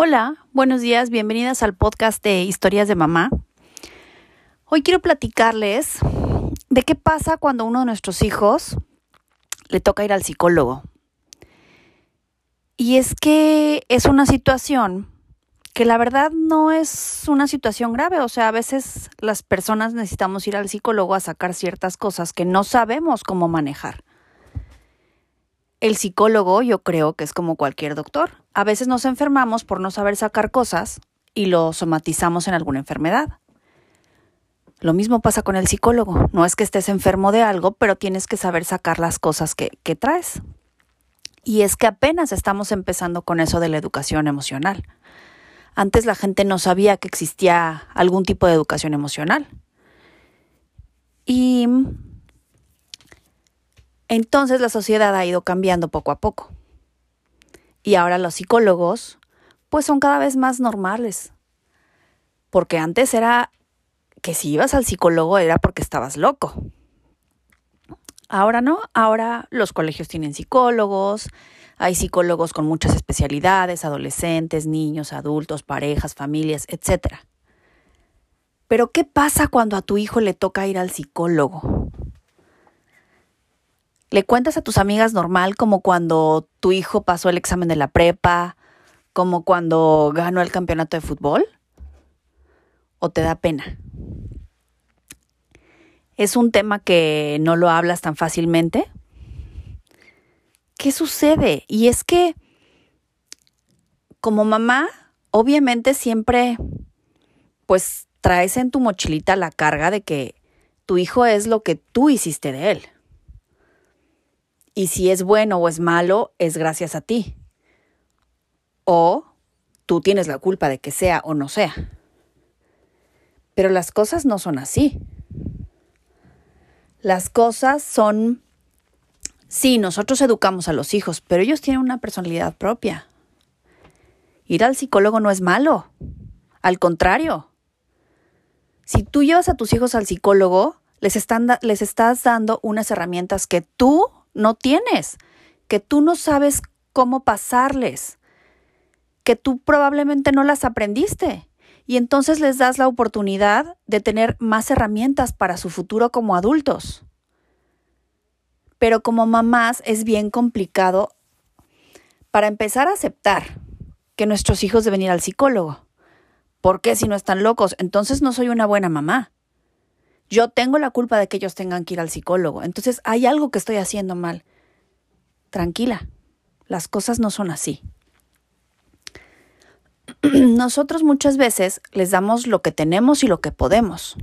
Hola, buenos días, bienvenidas al podcast de Historias de Mamá. Hoy quiero platicarles de qué pasa cuando uno de nuestros hijos le toca ir al psicólogo. Y es que es una situación que la verdad no es una situación grave, o sea, a veces las personas necesitamos ir al psicólogo a sacar ciertas cosas que no sabemos cómo manejar. El psicólogo yo creo que es como cualquier doctor. A veces nos enfermamos por no saber sacar cosas y lo somatizamos en alguna enfermedad. Lo mismo pasa con el psicólogo. No es que estés enfermo de algo, pero tienes que saber sacar las cosas que, que traes. Y es que apenas estamos empezando con eso de la educación emocional. Antes la gente no sabía que existía algún tipo de educación emocional. Y entonces la sociedad ha ido cambiando poco a poco. Y ahora los psicólogos, pues son cada vez más normales. Porque antes era que si ibas al psicólogo era porque estabas loco. Ahora no, ahora los colegios tienen psicólogos, hay psicólogos con muchas especialidades, adolescentes, niños, adultos, parejas, familias, etc. Pero ¿qué pasa cuando a tu hijo le toca ir al psicólogo? ¿Le cuentas a tus amigas normal como cuando tu hijo pasó el examen de la prepa, como cuando ganó el campeonato de fútbol? ¿O te da pena? ¿Es un tema que no lo hablas tan fácilmente? ¿Qué sucede? Y es que como mamá, obviamente siempre pues traes en tu mochilita la carga de que tu hijo es lo que tú hiciste de él. Y si es bueno o es malo, es gracias a ti. O tú tienes la culpa de que sea o no sea. Pero las cosas no son así. Las cosas son... Sí, nosotros educamos a los hijos, pero ellos tienen una personalidad propia. Ir al psicólogo no es malo. Al contrario. Si tú llevas a tus hijos al psicólogo, les, están, les estás dando unas herramientas que tú no tienes, que tú no sabes cómo pasarles, que tú probablemente no las aprendiste. Y entonces les das la oportunidad de tener más herramientas para su futuro como adultos. Pero como mamás es bien complicado para empezar a aceptar que nuestros hijos deben ir al psicólogo. ¿Por qué si no están locos? Entonces no soy una buena mamá. Yo tengo la culpa de que ellos tengan que ir al psicólogo. Entonces hay algo que estoy haciendo mal. Tranquila, las cosas no son así. Nosotros muchas veces les damos lo que tenemos y lo que podemos.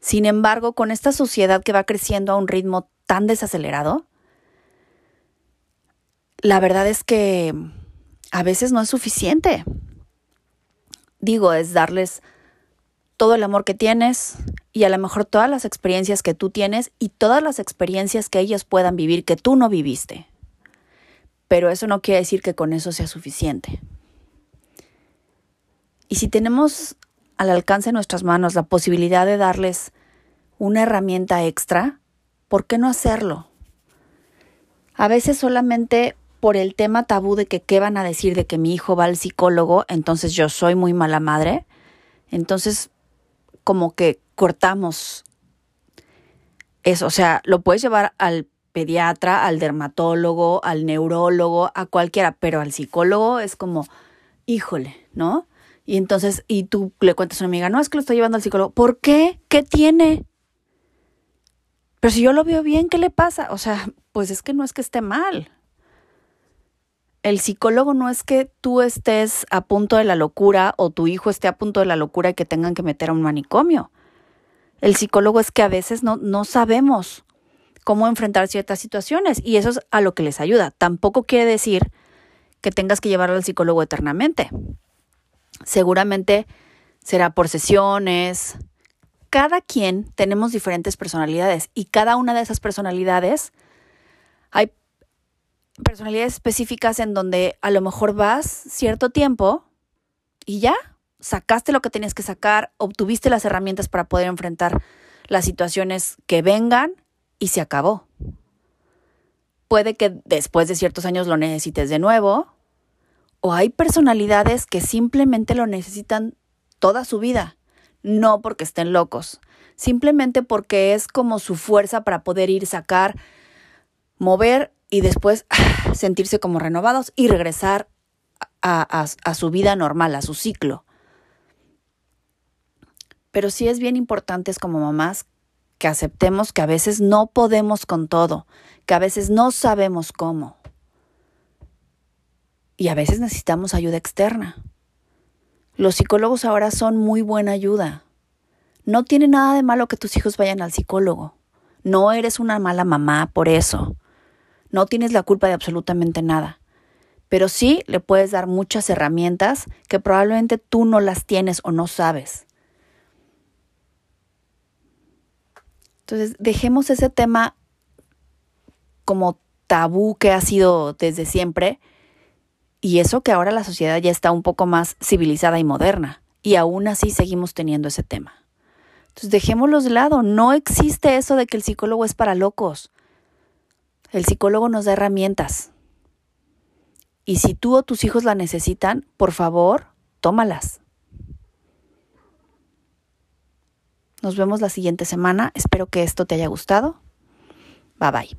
Sin embargo, con esta sociedad que va creciendo a un ritmo tan desacelerado, la verdad es que a veces no es suficiente. Digo, es darles todo el amor que tienes y a lo mejor todas las experiencias que tú tienes y todas las experiencias que ellos puedan vivir que tú no viviste. Pero eso no quiere decir que con eso sea suficiente. Y si tenemos al alcance de nuestras manos la posibilidad de darles una herramienta extra, ¿por qué no hacerlo? A veces solamente por el tema tabú de que qué van a decir de que mi hijo va al psicólogo, entonces yo soy muy mala madre. Entonces como que cortamos eso, o sea, lo puedes llevar al pediatra, al dermatólogo, al neurólogo, a cualquiera, pero al psicólogo es como, híjole, ¿no? Y entonces, y tú le cuentas a una amiga, no, es que lo estoy llevando al psicólogo. ¿Por qué? ¿Qué tiene? Pero si yo lo veo bien, ¿qué le pasa? O sea, pues es que no es que esté mal el psicólogo no es que tú estés a punto de la locura o tu hijo esté a punto de la locura y que tengan que meter a un manicomio. El psicólogo es que a veces no, no sabemos cómo enfrentar ciertas situaciones y eso es a lo que les ayuda. Tampoco quiere decir que tengas que llevarlo al psicólogo eternamente. Seguramente será por sesiones. Cada quien tenemos diferentes personalidades y cada una de esas personalidades hay personalidades específicas en donde a lo mejor vas cierto tiempo y ya, sacaste lo que tenías que sacar, obtuviste las herramientas para poder enfrentar las situaciones que vengan y se acabó. Puede que después de ciertos años lo necesites de nuevo O hay personalidades que simplemente lo necesitan toda su vida, no porque estén locos, simplemente porque es como su fuerza para poder ir, sacar, mover y después sentirse como renovados y regresar a, su vida normal, a su ciclo. Pero sí es bien importante como mamás que aceptemos que a veces no podemos con todo, que a veces no sabemos cómo. Y a veces necesitamos ayuda externa. Los psicólogos ahora son muy buena ayuda. No tiene nada de malo que tus hijos vayan al psicólogo. No eres una mala mamá por eso. No tienes la culpa de absolutamente nada. Pero sí le puedes dar muchas herramientas que probablemente tú no las tienes o no sabes. Entonces, dejemos ese tema como tabú que ha sido desde siempre y eso que ahora la sociedad ya está un poco más civilizada y moderna y aún así seguimos teniendo ese tema. Entonces dejémoslos de lado, no existe eso de que el psicólogo es para locos. El psicólogo nos da herramientas. Y si tú o tus hijos la necesitan, por favor, tómalas. Nos vemos la siguiente semana. Espero que esto te haya gustado. Bye bye.